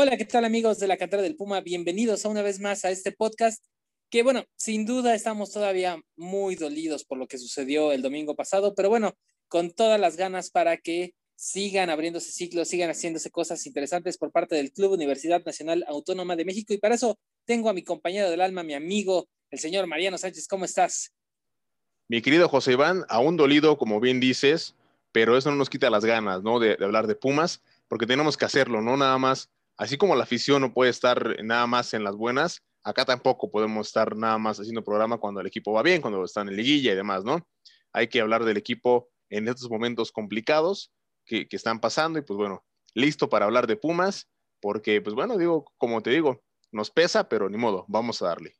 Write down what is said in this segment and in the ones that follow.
Hola, ¿qué tal amigos de la cantera del Puma? Bienvenidos a una vez más a este podcast que bueno, sin duda estamos todavía muy dolidos por lo que sucedió el domingo pasado, pero bueno, con todas las ganas para que sigan abriéndose ciclos, sigan haciéndose cosas interesantes por parte del Club Universidad Nacional Autónoma de México. Y para eso tengo a mi compañero del alma, mi amigo, el señor Mariano Sánchez. ¿Cómo estás? Mi querido José Iván, aún dolido, como bien dices, pero eso no nos quita las ganas, ¿no? De, de hablar de Pumas, porque tenemos que hacerlo, ¿no? Nada más, así como la afición no puede estar nada más en las buenas, acá tampoco podemos estar nada más haciendo programa cuando el equipo va bien, cuando está en liguilla y demás, ¿no? Hay que hablar del equipo en estos momentos complicados que, están pasando y pues bueno, listo para hablar de Pumas, porque pues bueno, digo, como te digo, nos pesa, pero ni modo, vamos a darle.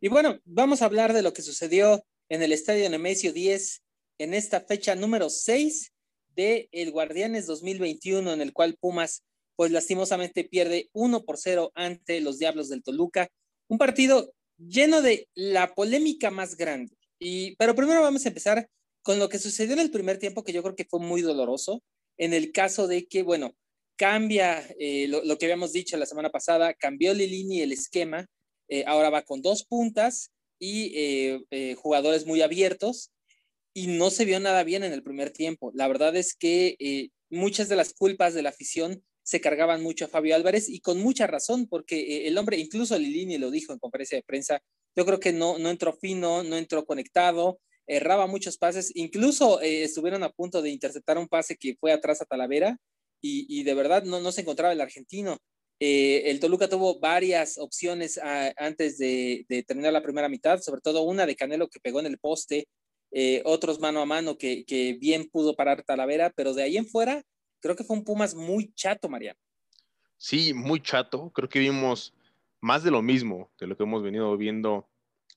Y bueno, vamos a hablar de lo que sucedió en el Estadio Nemesio 10 en esta fecha número 6 de el Guardianes 2021, en el cual Pumas, pues lastimosamente pierde 1 por 0 ante los Diablos del Toluca. Un partido lleno de la polémica más grande. Y, pero primero vamos a empezar con lo que sucedió en el primer tiempo, que yo creo que fue muy doloroso, en el caso de que, bueno, cambia eh, lo, que habíamos dicho la semana pasada, cambió Lilini el esquema, eh, ahora va con dos puntas y eh, jugadores muy abiertos, y no se vio nada bien en el primer tiempo. La verdad es que muchas de las culpas de la afición se cargaban mucho a Fabio Álvarez y con mucha razón, porque el hombre, incluso Lilini lo dijo en conferencia de prensa, yo creo que no, no entró fino, no entró conectado, erraba muchos pases, incluso eh, estuvieron a punto de interceptar un pase que fue atrás a Talavera y, de verdad no, no se encontraba el argentino. Eh, el Toluca tuvo varias opciones ah, antes de, terminar la primera mitad, sobre todo una de Canelo que pegó en el poste, eh, otros mano a mano que, que, bien pudo parar Talavera, pero de ahí en fuera creo que fue un Pumas muy chato, Mariano. Sí, muy chato. Creo que vimos más de lo mismo de lo que hemos venido viendo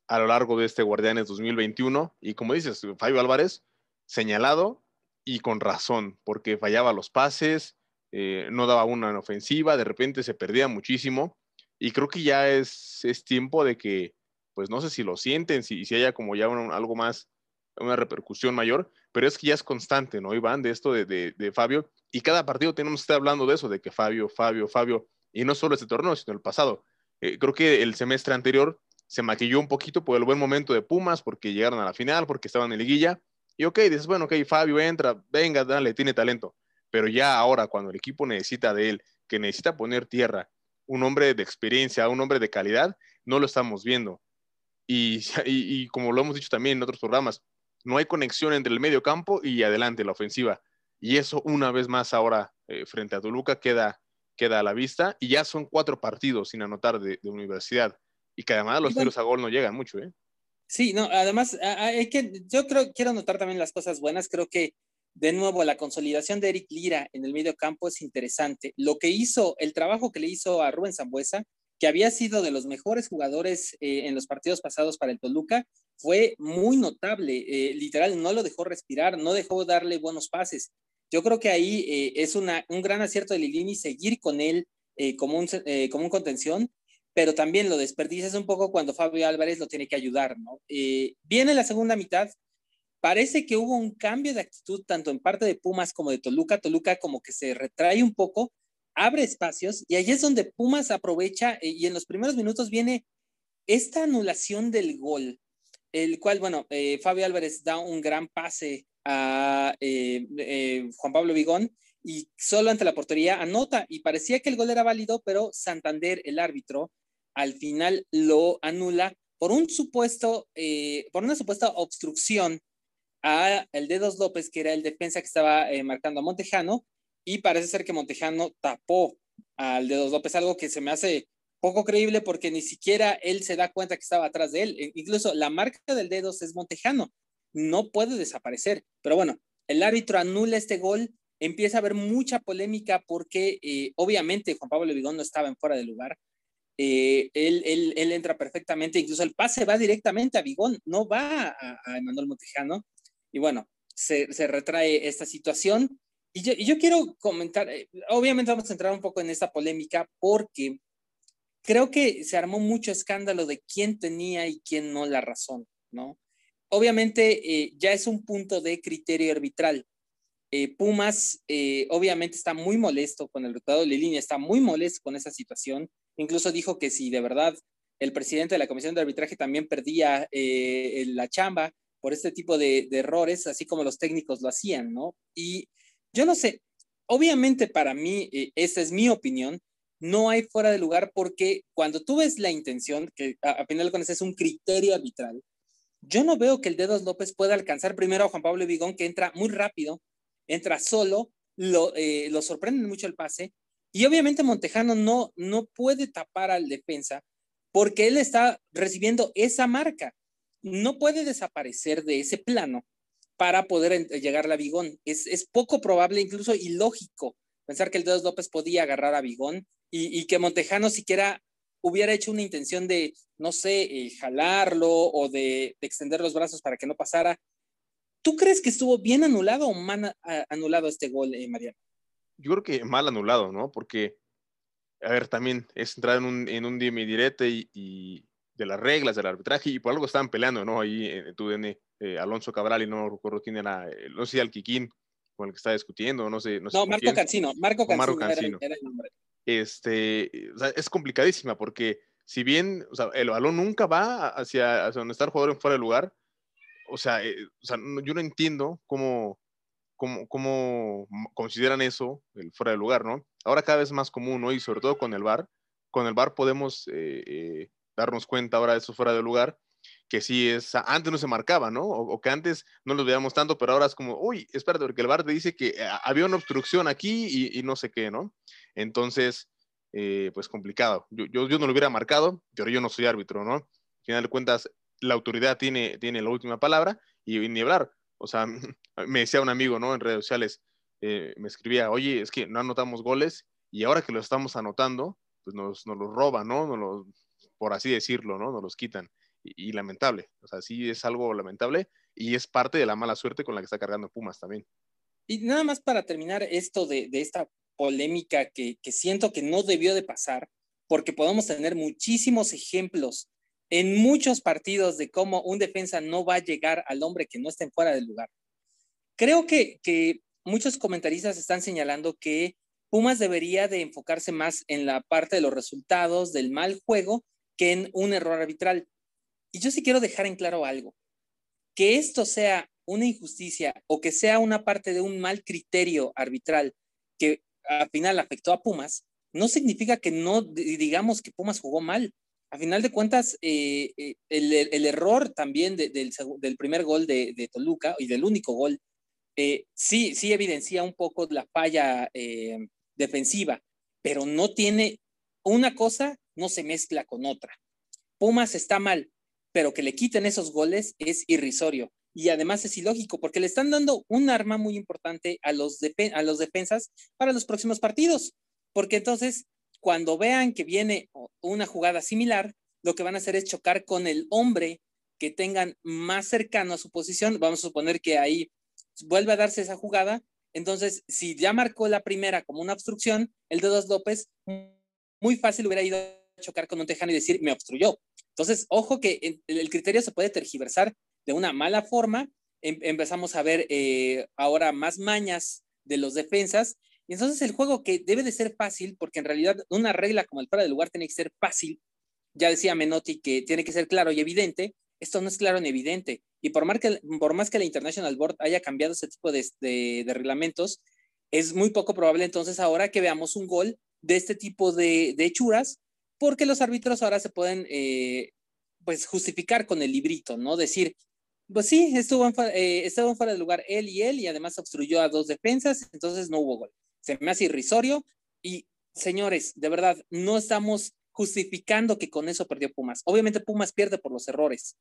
a lo largo de este Guardianes 2021. Y como dices, Fabio Álvarez, señalado y con razón, porque fallaba los pases, eh, no daba una en ofensiva, de repente se perdía muchísimo. Y creo que ya es, tiempo de que, pues no sé si lo sienten, si, si haya como ya algo más, una repercusión mayor, pero es que ya es constante, ¿no, Iván? De esto de, Fabio. Y cada partido tenemos que estar hablando de eso, de que Fabio, Fabio, Fabio, y no solo este torneo, sino el pasado. Eh, creo que el semestre anterior se maquilló un poquito por el buen momento de Pumas, porque llegaron a la final, porque estaban en liguilla. Y ok, dices, bueno, ok, Fabio entra, venga, dale, tiene talento. Pero ya ahora, cuando el equipo necesita de él, que necesita poner tierra, un hombre de experiencia, un hombre de calidad, no lo estamos viendo. Y, y, como lo hemos dicho también en otros programas, no hay conexión entre el medio campo y adelante, la ofensiva. Y eso una vez más ahora eh, frente a Toluca queda, queda a la vista. Y ya son cuatro partidos sin anotar de universidad. Y que además los tiros a gol no llegan mucho, ¿eh? Sí, no, además, hay que, yo creo, quiero notar también las cosas buenas. Creo que, de nuevo, la consolidación de Eric Lira en el medio campo es interesante. Lo que hizo, el trabajo que le hizo a Rubén Zambuesa, que había sido de los mejores jugadores eh, en los partidos pasados para el Toluca, fue muy notable. Eh, literal, no lo dejó respirar, no dejó darle buenos pases. Yo creo que ahí eh, es un gran acierto de Lilini seguir con él como, un, como un contención pero también lo desperdicias un poco cuando Fabio Álvarez lo tiene que ayudar. Eh, viene la segunda mitad, parece que hubo un cambio de actitud tanto en parte de Pumas como de Toluca, Toluca como que se retrae un poco, abre espacios y ahí es donde Pumas aprovecha eh, y en los primeros minutos viene esta anulación del gol, el cual, bueno, eh, Fabio Álvarez da un gran pase a Juan Pablo Vigón y solo ante la portería anota y parecía que el gol era válido, pero Santander, el árbitro, al final lo anula por un supuesto, eh, por una supuesta obstrucción a el Dedos López, que era el defensa que estaba eh, marcando a Montejano, y parece ser que Montejano tapó al Dedos López, algo que se me hace poco creíble porque ni siquiera él se da cuenta que estaba atrás de él. E incluso la marca del Dedos es Montejano, no puede desaparecer. Pero bueno, el árbitro anula este gol, empieza a haber mucha polémica porque eh, obviamente Juan Pablo Vigón no estaba en fuera de lugar, eh, él, él, él, entra perfectamente, incluso el pase va directamente a Vigón, no va a, a Emanuel Montejano. Y bueno, se, se, retrae esta situación. Y yo, y yo quiero comentar, eh, obviamente vamos a entrar un poco en esta polémica porque creo que se armó mucho escándalo de quién tenía y quién no la razón, ¿no? Obviamente eh, ya es un punto de criterio arbitral, Eh, Pumas eh, obviamente está muy molesto con el resultado línea, está muy molesto con esa situación. Incluso dijo que si de verdad el presidente de la comisión de arbitraje también perdía eh, la chamba por este tipo de, de, errores, así como los técnicos lo hacían, ¿no? Y yo no sé, obviamente para mí, esta es mi opinión, no hay fuera de lugar porque cuando tú ves la intención, que a, final de cuentas es un criterio arbitral, yo no veo que el Dedos López pueda alcanzar primero a Juan Pablo Vigón, que entra muy rápido, entra solo, lo, eh, sorprende mucho el pase, y obviamente Montejano no, no puede tapar al defensa porque él está recibiendo esa marca. No puede desaparecer de ese plano para poder llegar a Vigón. Es, es poco probable, incluso ilógico, pensar que el Dedos López podía agarrar a Vigón y, que Montejano siquiera hubiera hecho una intención de, no sé, eh, jalarlo o de, extender los brazos para que no pasara. ¿Tú crees que estuvo bien anulado o mal anulado este gol, eh, Mariano? Yo creo que mal anulado, ¿no? Porque, a ver, también es entrar en un, en un direte y, de las reglas del arbitraje y por algo estaban peleando, ¿no? Ahí en tu DN, eh, Alonso Cabral y no recuerdo quién era, no sé, Alquiquín, con el que estaba discutiendo, no sé. No, sé Marco Cancino, Marco Cancino, Era, el nombre este, es complicadísima porque si bien el balón nunca va hacia, donde está el jugador en fuera de lugar, o sea, eh, yo no entiendo cómo, cómo, cómo, consideran eso el fuera de lugar, ¿no? Ahora cada vez más común, ¿no? Y sobre todo con el VAR, con el VAR podemos eh, eh, darnos cuenta ahora de eso fuera de lugar, que sí es, antes no se marcaba, ¿no? O, que antes no los veíamos tanto, pero ahora es como, uy, espérate, porque el VAR te dice que había una obstrucción aquí y, no sé qué, ¿no? Entonces, eh, pues complicado. Yo, yo, no lo hubiera marcado, pero yo no soy árbitro, ¿no? Al final de cuentas, la autoridad tiene, tiene la última palabra y ni hablar. O sea, me decía un amigo, ¿no? En redes sociales, eh, me escribía, oye, es que no anotamos goles y ahora que lo estamos anotando, pues nos, nos los roban, ¿no? Nos los, por así decirlo, ¿no? Nos los quitan. Y, lamentable. O sea, sí es algo lamentable y es parte de la mala suerte con la que está cargando Pumas también. Y nada más para terminar esto de, de esta polémica que, siento que no debió de pasar, porque podemos tener muchísimos ejemplos en muchos partidos de cómo un defensa no va a llegar al hombre que no esté fuera del lugar. Creo que, que muchos comentaristas están señalando que Pumas debería de enfocarse más en la parte de los resultados del mal juego que en un error arbitral. Y yo sí quiero dejar en claro algo. Que esto sea una injusticia o que sea una parte de un mal criterio arbitral que al final afectó a Pumas, no significa que no digamos que Pumas jugó mal. A final de cuentas, eh, eh, el, error también del, primer gol de, Toluca y del único gol, eh, sí, sí evidencia un poco la falla defensiva, pero no tiene una cosa, no se mezcla con otra. Pumas está mal, pero que le quiten esos goles es irrisorio y además es ilógico porque le están dando un arma muy importante a los, a los defensas para los próximos partidos. Porque entonces, cuando vean que viene una jugada similar, lo que van a hacer es chocar con el hombre que tengan más cercano a su posición. Vamos a suponer que ahí vuelve a darse esa jugada. Entonces, si ya marcó la primera como una obstrucción, el de Dos López muy fácil hubiera ido a chocar con un tejano y decir, me obstruyó. Entonces, ojo que el criterio se puede tergiversar de una mala forma, em, empezamos a ver eh, ahora más mañas de los defensas. Y entonces el juego que debe de ser fácil, porque en realidad una regla como el fuera de lugar tiene que ser fácil, ya decía Menotti que tiene que ser claro y evidente, esto no es claro ni evidente. Y por más que, por más que la International Board haya cambiado ese tipo de, reglamentos, es muy poco probable entonces ahora que veamos un gol de este tipo de, de hechuras, porque los árbitros ahora se pueden eh, pues justificar con el librito, ¿no? Decir, pues sí, estuvo eh, fuera de lugar él y él y además obstruyó a dos defensas, entonces no hubo gol. Se me hace irrisorio y señores, de verdad, no estamos justificando que con eso perdió Pumas. Obviamente Pumas pierde por los errores,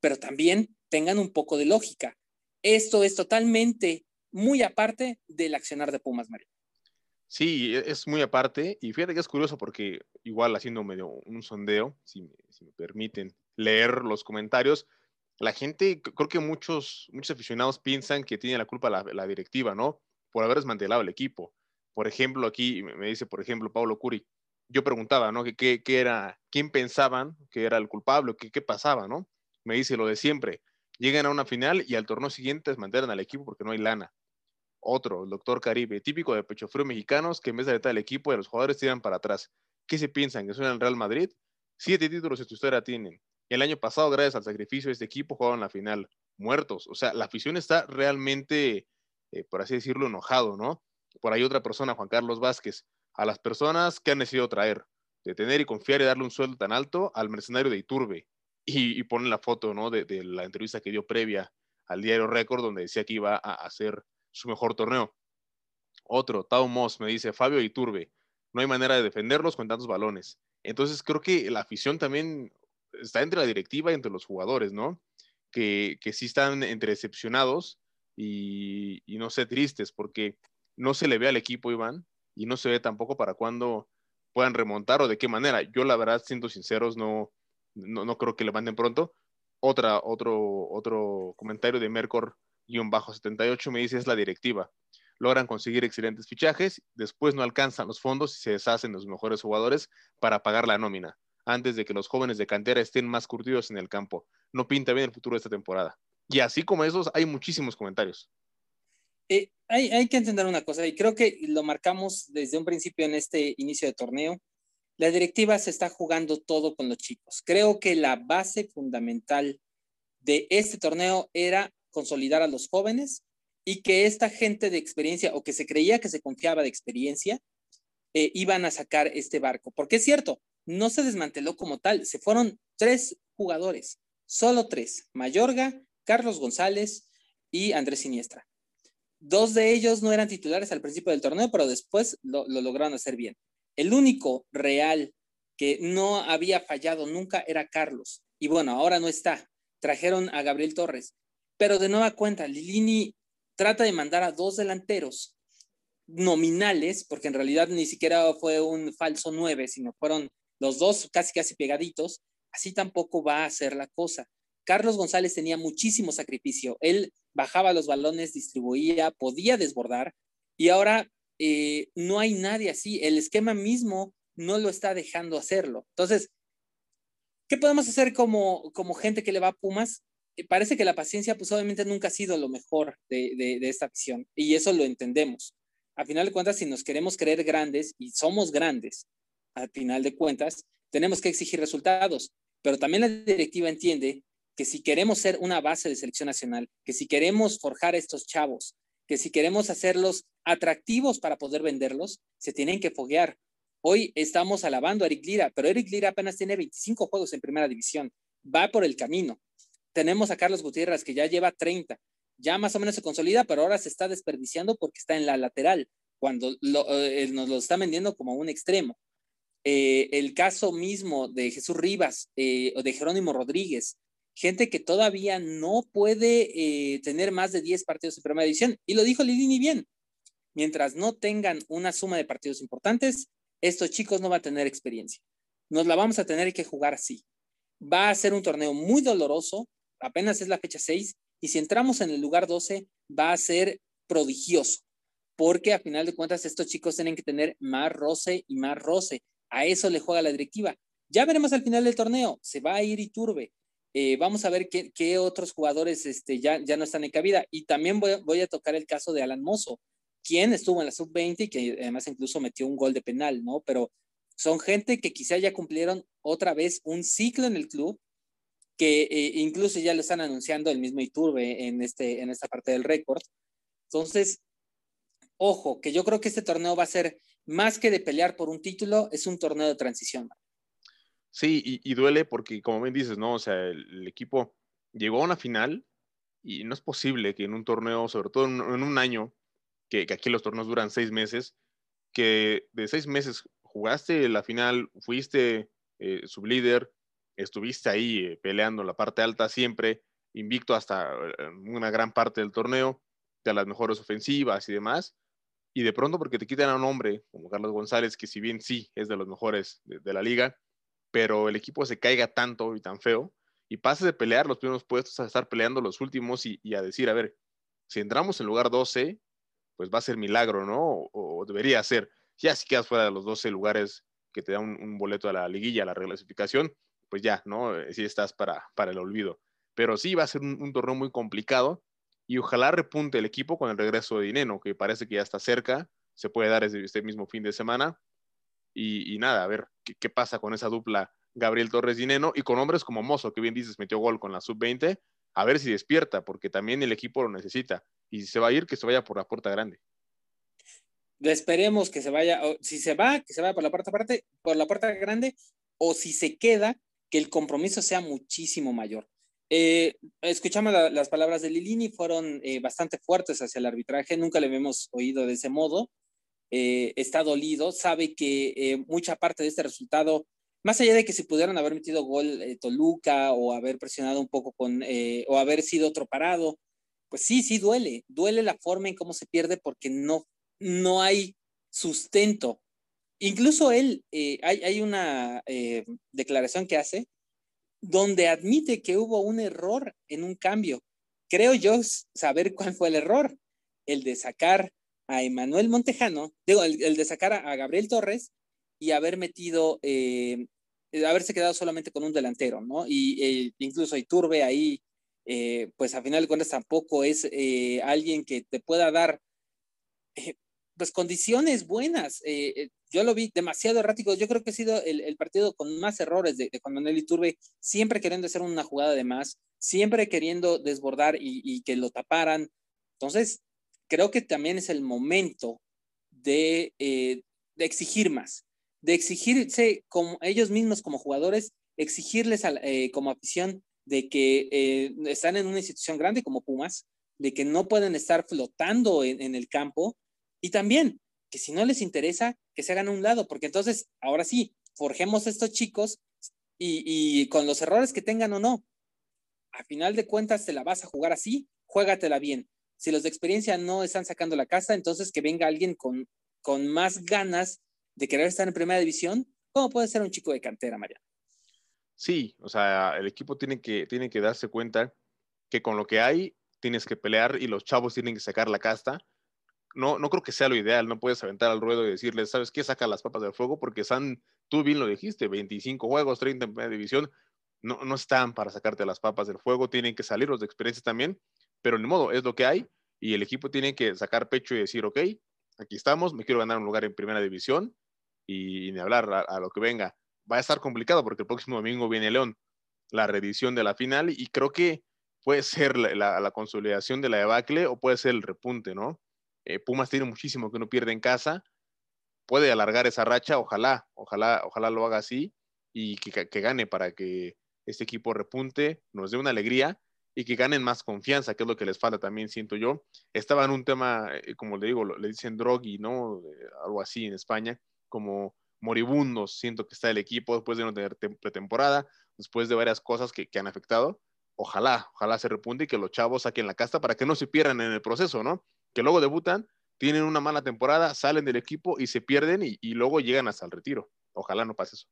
pero también tengan un poco de lógica. Esto es totalmente muy aparte del accionar de Pumas, Mario. Sí, e, es muy aparte y fíjate que es curioso porque igual haciendo medio un sondeo, si si me permiten leer los comentarios, la gente, creo que muchos, muchos aficionados piensan que tiene la culpa la, directiva, ¿no? Por haber desmantelado el equipo. Por ejemplo, aquí me dice, por ejemplo, Pablo Curi, yo preguntaba, ¿no? ¿Qué, qué, era, quién pensaban que era el culpable? ¿Qué, ¿Qué pasaba, no? Me dice lo de siempre. Llegan a una final y al torneo siguiente desmantelan al equipo porque no hay lana. Otro, el doctor Caribe, típico de pecho frío mexicanos que en vez de alentar al equipo y a los jugadores tiran para atrás. ¿Qué se piensan? ¿Que son el Real Madrid? Siete títulos en su historia tienen. El año pasado, gracias al sacrificio de este equipo, jugaron la final muertos. O sea, la afición está realmente, eh, por así decirlo, enojado, ¿no? Por ahí otra persona, Juan Carlos Vázquez, a las personas que han decidido traer, de tener y confiar y darle un sueldo tan alto al mercenario de Iturbe. Y, y ponen la foto, ¿no? De, de, la entrevista que dio previa al diario Récord, donde decía que iba a hacer su mejor torneo. Otro, Tao Moss, me dice, Fabio Iturbe, no hay manera de defenderlos con tantos balones. Entonces creo que la afición también está entre la directiva y entre los jugadores, ¿no? Que, que sí están entre decepcionados y, y, no sé, tristes, porque no se le ve al equipo, Iván, y no se ve tampoco para cuándo puedan remontar o de qué manera. Yo, la verdad, siendo sinceros, no, no, no creo que le manden pronto. Otra, otro, otro comentario de Mercor-78 me dice es la directiva. Logran conseguir excelentes fichajes, después no alcanzan los fondos y se deshacen los mejores jugadores para pagar la nómina antes de que los jóvenes de cantera estén más curtidos en el campo. No pinta bien el futuro de esta temporada. Y así como esos, hay muchísimos comentarios. Eh, hay, hay, que entender una cosa, y creo que lo marcamos desde un principio en este inicio de torneo. La directiva se está jugando todo con los chicos. Creo que la base fundamental de este torneo era consolidar a los jóvenes y que esta gente de experiencia o que se creía que se confiaba de experiencia eh, iban a sacar este barco. Porque es cierto, no se desmanteló como tal, se fueron tres jugadores, solo tres, Mayorga, Carlos González y Andrés Siniestra. Dos de ellos no eran titulares al principio del torneo, pero después lo, lo lograron hacer bien. El único real que no había fallado nunca era Carlos. Y bueno, ahora no está. Trajeron a Gabriel Torres. Pero de nueva cuenta, Lilini trata de mandar a dos delanteros nominales, porque en realidad ni siquiera fue un falso nueve, sino fueron los dos casi casi pegaditos, así tampoco va a ser la cosa. Carlos González tenía muchísimo sacrificio. Él bajaba los balones, distribuía, podía desbordar y ahora eh, no hay nadie así. El esquema mismo no lo está dejando hacerlo. Entonces, ¿qué podemos hacer como, como gente que le va a Pumas? Eh, parece que la paciencia, pues obviamente nunca ha sido lo mejor de, esta visión y eso lo entendemos. A final de cuentas, si nos queremos creer grandes y somos grandes, al final de cuentas, tenemos que exigir resultados, pero también la directiva entiende que si queremos ser una base de selección nacional, que si queremos forjar a estos chavos, que si queremos hacerlos atractivos para poder venderlos, se tienen que foguear. Hoy estamos alabando a Eric Lira, pero Eric Lira apenas tiene 25 juegos en primera división, va por el camino. Tenemos a Carlos Gutiérrez que ya lleva 30, ya más o menos se consolida, pero ahora se está desperdiciando porque está en la lateral, cuando lo, eh, nos lo está vendiendo como un extremo. Eh, el caso mismo de Jesús Rivas eh, o de Jerónimo Rodríguez, gente que todavía no puede eh, tener más de 10 partidos en primera división. Y lo dijo Lidini bien, mientras no tengan una suma de partidos importantes, estos chicos no van a tener experiencia. Nos la vamos a tener que jugar así. Va a ser un torneo muy doloroso, apenas es la fecha 6, y si entramos en el lugar 12, va a ser prodigioso, porque a final de cuentas estos chicos tienen que tener más roce y más roce. A eso le juega la directiva. Ya veremos al final del torneo. Se va a ir Iturbe. Eh, vamos a ver qué, otros jugadores este, ya, ya no están en cabida. Y también voy, voy a tocar el caso de Alan Mozo, quien estuvo en la sub-20 y que además incluso metió un gol de penal, ¿no? Pero son gente que quizá ya cumplieron otra vez un ciclo en el club, que eh, incluso ya lo están anunciando el mismo Iturbe en, este, en esta parte del récord. Entonces, ojo, que yo creo que este torneo va a ser más que de pelear por un título, es un torneo de transición. Sí, y, duele porque, como bien dices, ¿no? O sea, el, el, equipo llegó a una final y no es posible que en un torneo, sobre todo en, en un año, que, que, aquí los torneos duran seis meses, que de seis meses jugaste la final, fuiste eh, sublíder, estuviste ahí eh, peleando la parte alta siempre, invicto hasta eh, una gran parte del torneo, de las mejores ofensivas y demás, y de pronto porque te quitan a un hombre como Carlos González, que si bien sí es de los mejores de, la liga, pero el equipo se caiga tanto y tan feo, y pases de pelear los primeros puestos a estar peleando los últimos y, a decir, a ver, si entramos en lugar 12, pues va a ser milagro, ¿no? O, o, debería ser. Ya si quedas fuera de los 12 lugares que te da un, un boleto a la liguilla, a la reclasificación, pues ya, ¿no? Si estás para, para el olvido. Pero sí va a ser un, un torneo muy complicado y ojalá repunte el equipo con el regreso de Dineno, que parece que ya está cerca, se puede dar este mismo fin de semana. Y, nada, a ver qué, qué, pasa con esa dupla Gabriel Torres Dineno y con hombres como Mozo, que bien dices, metió gol con la sub-20, a ver si despierta, porque también el equipo lo necesita. Y si se va a ir, que se vaya por la puerta grande. Esperemos que se vaya, o si se va, que se vaya por la puerta, por la puerta grande, o si se queda, que el compromiso sea muchísimo mayor. Eh, escuchamos las palabras de Lilini, fueron eh, bastante fuertes hacia el arbitraje, nunca le habíamos oído de ese modo. Eh, está dolido, sabe que mucha parte de este resultado, más allá de que si pudieran haber metido gol Toluca o haber presionado un poco con, o haber sido otro parado, pues sí, sí duele, duele la forma en cómo se pierde porque no, no hay sustento. Incluso él, hay, hay, una declaración que hace donde admite que hubo un error en un cambio. Creo yo saber cuál fue el error, el de sacar a Emanuel Montejano, digo, el, de sacar a, Gabriel Torres y haber metido, eh, haberse quedado solamente con un delantero, ¿no? Y eh, incluso Iturbe ahí, eh, pues a final de cuentas tampoco es alguien que te pueda dar pues condiciones buenas yo lo vi demasiado errático. Yo creo que ha sido el, partido con más errores de, Juan Manuel Iturbe, siempre queriendo hacer una jugada de más, siempre queriendo desbordar y, que lo taparan. Entonces, creo que también es el momento de, eh, exigir más, de exigirse como ellos mismos como jugadores, exigirles eh, como afición de que eh, están en una institución grande como Pumas, de que no pueden estar flotando en el campo y también que si no les interesa, que se hagan a un lado, porque entonces, ahora sí, forjemos estos chicos y, con los errores que tengan o no, a final de cuentas te la vas a jugar así, juégatela bien. Si los de experiencia no están sacando la casa, entonces que venga alguien con, con más ganas de querer estar en primera división, ¿cómo puede ser un chico de cantera, María? Sí, o sea, el equipo tiene que, tiene que darse cuenta que con lo que hay tienes que pelear y los chavos tienen que sacar la casta no, no creo que sea lo ideal, no puedes aventar al ruedo y decirles, ¿sabes qué? Saca las papas del fuego porque están, tú bien lo dijiste, 25 juegos, 30 en primera división, no, no están para sacarte las papas del fuego, tienen que salir los de experiencia también, pero ni modo, es lo que hay y el equipo tiene que sacar pecho y decir, ok, aquí estamos, me quiero ganar un lugar en primera división y, ni hablar a, lo que venga. Va a estar complicado porque el próximo domingo viene León, la reedición de la final y creo que puede ser la, la consolidación de la debacle o puede ser el repunte, ¿no? Eh, Pumas tiene muchísimo que no pierde en casa, puede alargar esa racha, ojalá, ojalá, ojalá lo haga así y que, gane para que este equipo repunte, nos dé una alegría y que ganen más confianza, que es lo que les falta también, siento yo. Estaba en un tema, eh, como le digo, le dicen drogui, ¿no? Eh, algo así en España, como moribundos, siento que está el equipo después de no tener pretemporada, después de varias cosas que, que han afectado. Ojalá, ojalá se repunte y que los chavos saquen la casta para que no se pierdan en el proceso, ¿no? Que luego debutan, tienen una mala temporada, salen del equipo y se pierden y, luego llegan hasta el retiro. Ojalá no pase eso.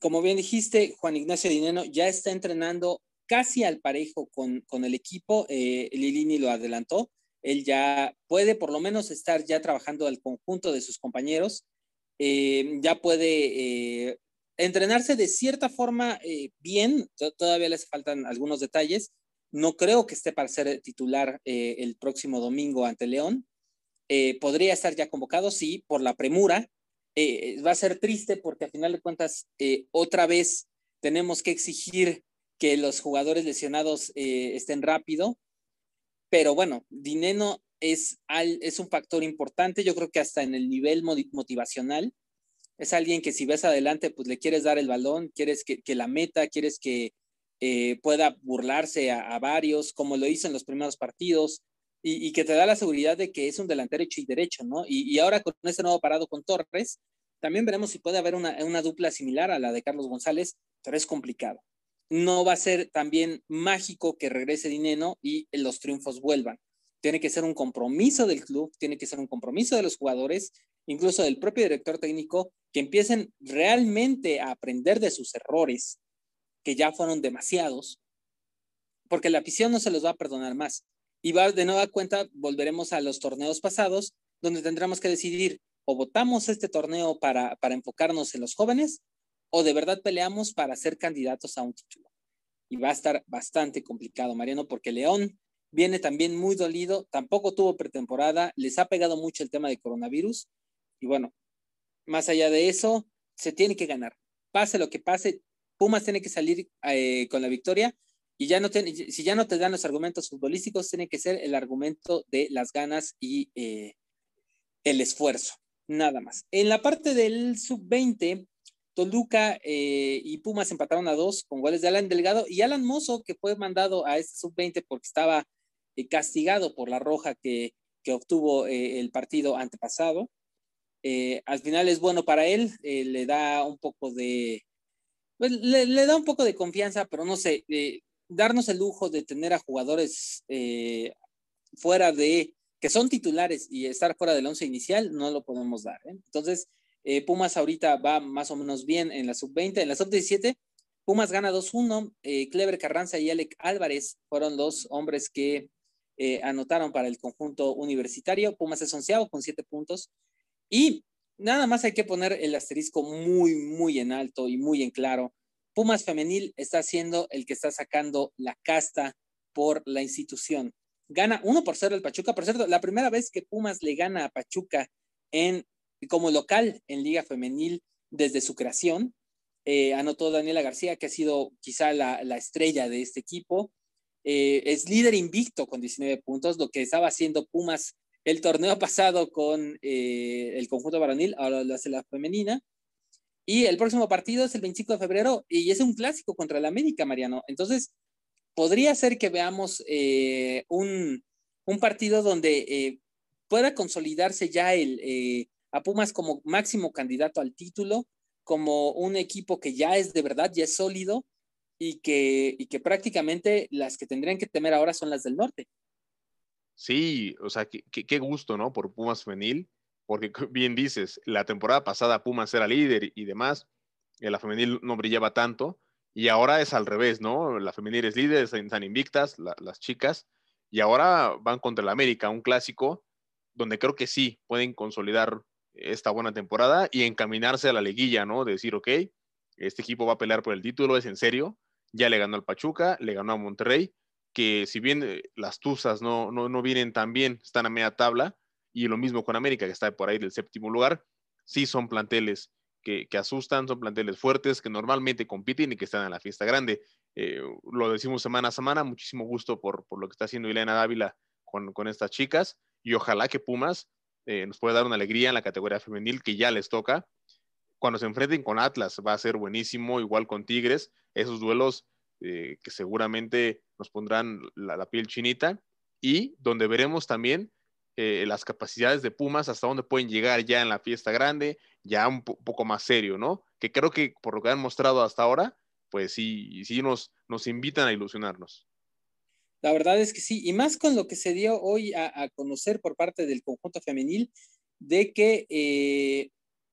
Como bien dijiste, Juan Ignacio Dineno ya está entrenando casi al parejo con, con el equipo. Eh, Lilini lo adelantó. Él ya puede por lo menos estar ya trabajando al conjunto de sus compañeros. Eh, ya puede eh, entrenarse de cierta forma eh, bien. Todavía les faltan algunos detalles, no creo que esté para ser titular eh, el próximo domingo ante León. Eh, podría estar ya convocado, sí, por la premura. Eh, va a ser triste porque a final de cuentas, otra vez tenemos que exigir que los jugadores lesionados estén rápido. Pero bueno, Dineno es, es un factor importante, yo creo que hasta en el nivel motivacional. Es alguien que si ves adelante, pues le quieres dar el balón, quieres que, que la meta, quieres que eh, pueda burlarse a, varios, como lo hizo en los primeros partidos, y, que te da la seguridad de que es un delantero hecho y derecho, ¿no? Y, ahora con este nuevo parado con Torres, también veremos si puede haber una, una dupla similar a la de Carlos González, pero es complicado. No va a ser también mágico que regrese Dineno y los triunfos vuelvan. Tiene que ser un compromiso del club, tiene que ser un compromiso de los jugadores, incluso del propio director técnico, que empiecen realmente a aprender de sus errores, que ya fueron demasiados, porque la afición no se los va a perdonar más. Y va de nueva cuenta, volveremos a los torneos pasados, donde tendremos que decidir o votamos este torneo para, para enfocarnos en los jóvenes o de verdad peleamos para ser candidatos a un título. Y va a estar bastante complicado, Mariano, porque León viene también muy dolido, tampoco tuvo pretemporada, les ha pegado mucho el tema de coronavirus y bueno, más allá de eso, se tiene que ganar. Pase lo que pase, Pumas tiene que salir eh, con la victoria y si ya no te dan los argumentos futbolísticos, tiene que ser el argumento de las ganas y eh, el esfuerzo, nada más. En la parte del sub-20, Toluca eh, y Pumas empataron a dos con goles de Alan Delgado y Alan Mozo, que fue mandado a este sub-20 porque estaba castigado por la roja que, obtuvo eh, el partido antepasado. al final es bueno para él, le da un poco de, pues, le, da un poco de confianza, pero no sé, darnos el lujo de tener a jugadores fuera de, que son titulares y estar fuera del once inicial, no lo podemos dar. Entonces, eh, Pumas ahorita va más o menos bien en la sub-20. En la sub-17, Pumas gana 2-1. Eh, Clever Carranza y Alec Álvarez fueron los hombres que eh, anotaron para el conjunto universitario. Pumas es onceavo con siete puntos. Y nada más hay que poner el asterisco muy, muy en alto y muy en claro. Pumas Femenil está siendo el que está sacando la casta por la institución. Gana 1 por 0 el Pachuca. Por cierto, la primera vez que Pumas le gana a Pachuca en como local en Liga Femenil desde su creación. Eh, anotó Daniela García, que ha sido quizá la, estrella de este equipo. Eh, es líder invicto con 19 puntos, lo que estaba haciendo Pumas el torneo pasado con eh, el conjunto varonil, ahora lo hace la femenina. Y el próximo partido es el 25 de febrero y es un clásico contra el América, Mariano. Entonces, podría ser que veamos un, un, partido donde pueda consolidarse ya el, a Pumas como máximo candidato al título, como un equipo que ya es de verdad, ya es sólido y que, que prácticamente las que tendrían que temer ahora son las del norte. Sí, o sea, qué, gusto, ¿no? Por Pumas femenil, porque bien dices, la temporada pasada Pumas era líder y demás, la femenil no brillaba tanto, y ahora es al revés, ¿no? La femenil es líder, están invictas las chicas, y ahora van contra el América, un clásico donde creo que sí pueden consolidar esta buena temporada y encaminarse a la liguilla, ¿no? De decir, ok, este equipo va a pelear por el título, es en serio, ya le ganó al Pachuca, le ganó a Monterrey, que si bien eh, las Tuzas no, no, vienen tan bien, están a media tabla, y lo mismo con América, que está por ahí del séptimo lugar, sí son planteles que, asustan, son planteles fuertes, que normalmente compiten y que están en la fiesta grande. Eh, lo decimos semana a semana, muchísimo gusto por, lo que está haciendo Elena Dávila con, con estas chicas, y ojalá que Pumas eh, nos puede dar una alegría en la categoría femenil que ya les toca. Cuando se enfrenten con Atlas va a ser buenísimo, igual con Tigres, esos duelos eh, que seguramente nos pondrán la, piel chinita y donde veremos también eh, las capacidades de Pumas, hasta dónde pueden llegar ya en la fiesta grande, ya un poco más serio, ¿no? Que creo que por lo que han mostrado hasta ahora, pues sí, sí nos, nos invitan a ilusionarnos. La verdad es que sí, y más con lo que se dio hoy a, conocer por parte del conjunto femenil de que, eh,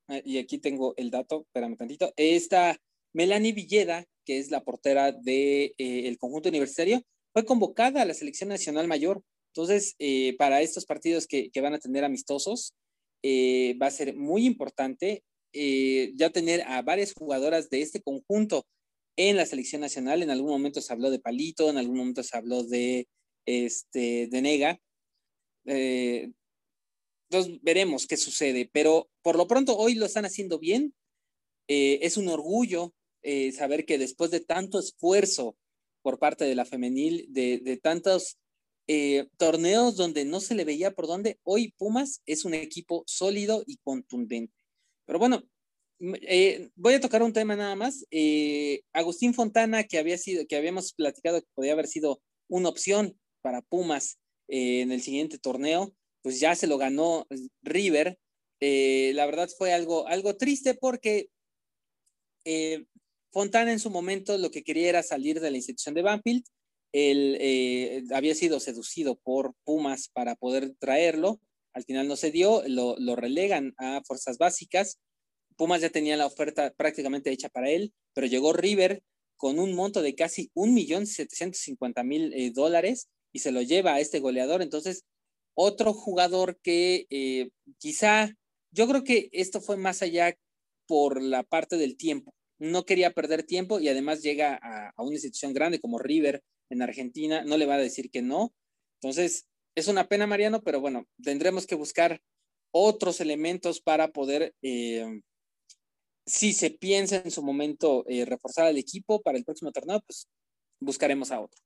ah, y aquí tengo el dato, espérame tantito, esta Melanie Villeda, que es la portera del de, eh, conjunto universitario, fue convocada a la selección nacional mayor. Entonces, eh, para estos partidos que, que, van a tener amistosos, va a ser muy importante ya tener a varias jugadoras de este conjunto en la selección nacional. En algún momento se habló de Palito, en algún momento se habló de, este, de Nega. Eh, entonces veremos qué sucede, pero por lo pronto hoy lo están haciendo bien. Eh, es un orgullo eh, saber que después de tanto esfuerzo por parte de la femenil, de, de tantos torneos donde no se le veía por dónde, hoy Pumas es un equipo sólido y contundente. Pero bueno, eh, voy a tocar un tema nada más. Eh, Agustín Fontana, que había sido, que habíamos platicado que podía haber sido una opción para Pumas eh, en el siguiente torneo, pues ya se lo ganó River. la verdad fue algo, algo triste porque Fontana en su momento lo que quería era salir de la institución de Banfield. Él había sido seducido por Pumas para poder traerlo. Al final no se dio, lo, lo relegan a fuerzas básicas Pumas ya tenía la oferta prácticamente hecha para él, pero llegó River con un monto de casi 1.750.000 eh, dólares y se lo lleva a este goleador. Entonces, otro jugador que eh, quizá, yo creo que esto fue más allá por la parte del tiempo. No quería perder tiempo y además llega a, una institución grande como River en Argentina, no le va a decir que no. Entonces, es una pena, Mariano, pero bueno, tendremos que buscar otros elementos para poder, eh, si se piensa en su momento eh, reforzar al equipo para el próximo torneo, pues buscaremos a otro.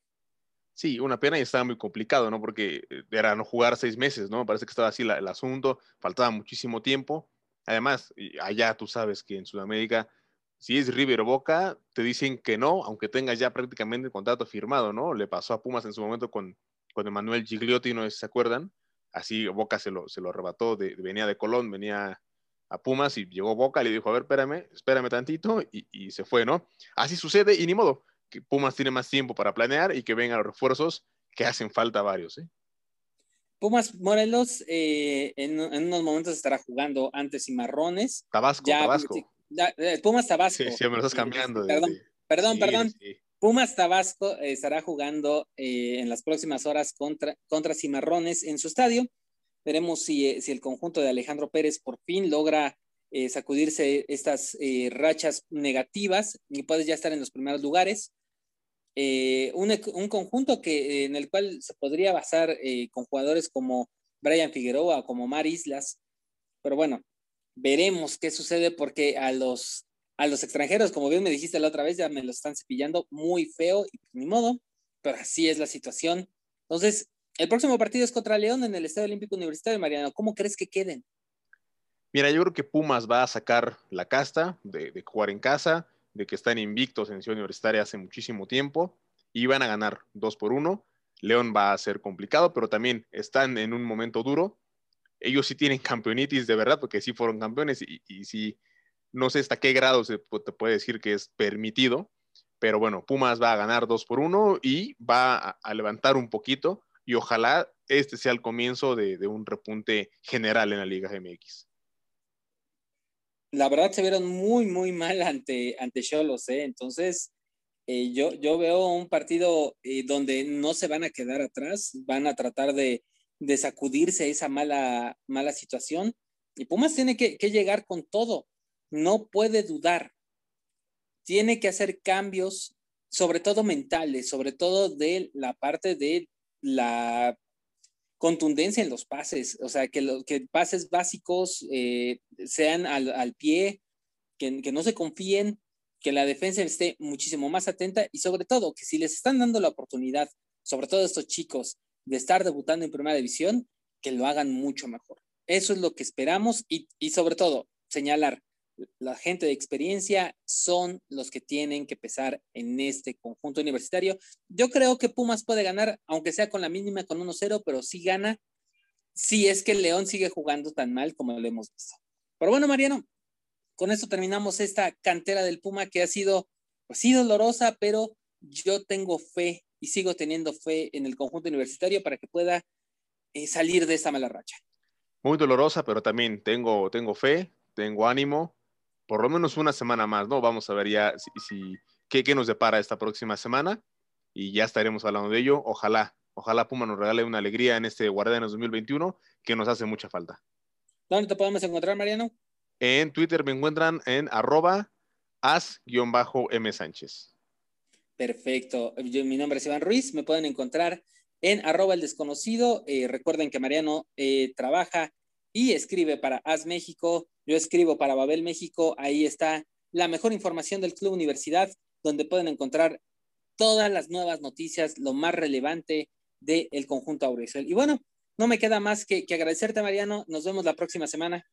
Sí, una pena y estaba muy complicado, ¿no? Porque eh, era no jugar seis meses, ¿no? Parece que estaba así el asunto, faltaba muchísimo tiempo. Además, allá tú sabes que en Sudamérica, si es River o Boca, te dicen que no, aunque tengas ya prácticamente el contrato firmado, ¿no? Le pasó a Pumas en su momento con, con Emanuel Gigliotti, no sé si se acuerdan. Así Boca se lo, se lo arrebató, de, venía de Colón, venía a Pumas y llegó Boca, le dijo, a ver, espérame, espérame tantito, y, y se fue, ¿no? Así sucede y ni modo, que Pumas tiene más tiempo para planear y que vengan los refuerzos que hacen falta varios, ¿eh? Pumas Morelos eh, en, unos momentos estará jugando antes y marrones. Tabasco, Tabasco. Eh, Pumas Tabasco. Sí, sí, me lo estás cambiando. Perdón, perdón, perdón. Pumas Tabasco eh, estará jugando eh, en las próximas horas contra, contra Cimarrones en su estadio. Veremos si, si el conjunto de Alejandro Pérez por fin logra sacudirse estas rachas negativas y puede ya estar en los primeros lugares. Un, un, conjunto que, en el cual se podría basar con jugadores como Brian Figueroa, como Mar Islas. Pero bueno, veremos qué sucede porque a los a los extranjeros, como bien me dijiste la otra vez, ya me lo están cepillando muy feo y pues, ni modo, pero así es la situación. Entonces, el próximo partido es contra León en el Estadio Olímpico Universitario, Mariano. ¿Cómo crees que queden? Mira, yo creo que Pumas va a sacar la casta de, jugar en casa, de que están invictos en Ciudad Universitaria hace muchísimo tiempo y van a ganar dos por uno. León va a ser complicado, pero también están en un momento duro. Ellos sí tienen campeonitis de verdad, porque sí fueron campeones y, y sí no sé hasta qué grado se te puede decir que es permitido, pero bueno, Pumas va a ganar 2 por 1 y va a, levantar un poquito y ojalá este sea el comienzo de, un repunte general en la Liga MX. La verdad se vieron muy, muy mal ante, ante Cholos, ¿eh? Entonces, eh, yo, yo veo un partido eh, donde no se van a quedar atrás, van a tratar de, de sacudirse esa mala, mala situación. Y Pumas tiene que, que llegar con todo no puede dudar. Tiene que hacer cambios, sobre todo mentales, sobre todo de la parte de la contundencia en los pases, o sea, que, los que pases básicos eh, sean al, pie, que, que, no se confíen, que la defensa esté muchísimo más atenta y sobre todo que si les están dando la oportunidad, sobre todo a estos chicos, de estar debutando en primera división, que lo hagan mucho mejor. Eso es lo que esperamos y, y sobre todo señalar, la gente de experiencia son los que tienen que pesar en este conjunto universitario. Yo creo que Pumas puede ganar, aunque sea con la mínima, con 1-0, pero sí gana si es que el León sigue jugando tan mal como lo hemos visto. Pero bueno, Mariano, con esto terminamos esta cantera del Puma que ha sido, pues sí, dolorosa, pero yo tengo fe y sigo teniendo fe en el conjunto universitario para que pueda eh, salir de esta mala racha. Muy dolorosa, pero también tengo, tengo fe, tengo ánimo por lo menos una semana más, ¿no? Vamos a ver ya si, qué, nos depara esta próxima semana y ya estaremos hablando de ello. Ojalá, ojalá Puma nos regale una alegría en este Guardianes 2021 que nos hace mucha falta. ¿Dónde te podemos encontrar, Mariano? En Twitter me encuentran en arroba as-m Sánchez. Perfecto. mi nombre es Iván Ruiz. Me pueden encontrar en arroba el desconocido. Eh, recuerden que Mariano eh, trabaja y escribe para As México yo escribo para Babel México, ahí está la mejor información del Club Universidad, donde pueden encontrar todas las nuevas noticias, lo más relevante del conjunto Aurisol. Y bueno, no me queda más que, agradecerte, Mariano. Nos vemos la próxima semana.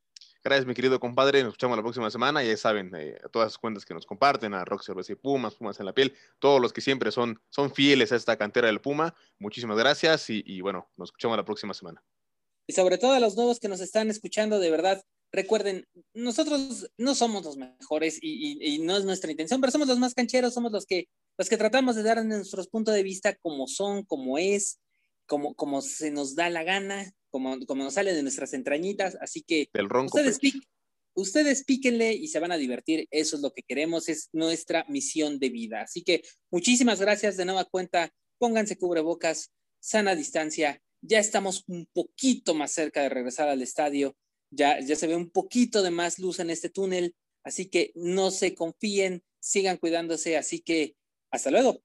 Gracias, mi querido compadre. Nos escuchamos la próxima semana. Ya saben, eh, a todas las cuentas que nos comparten, a Rock y Pumas, Pumas en la piel, todos los que siempre son, son fieles a esta cantera del Puma. Muchísimas gracias y, y bueno, nos escuchamos la próxima semana. Y sobre todo a los nuevos que nos están escuchando, de verdad, recuerden, nosotros no somos los mejores y, no es nuestra intención, pero somos los más cancheros, somos los que, los que tratamos de dar nuestros puntos de vista como son, como es, como, como se nos da la gana, como, como nos sale de nuestras entrañitas. Así que ustedes, ustedes píquenle y se van a divertir. Eso es lo que queremos, es nuestra misión de vida. Así que muchísimas gracias de nueva cuenta. Pónganse cubrebocas, sana distancia. Ya estamos un poquito más cerca de regresar al estadio ya, ya se ve un poquito de más luz en este túnel, así que no se confíen, sigan cuidándose, así que hasta luego.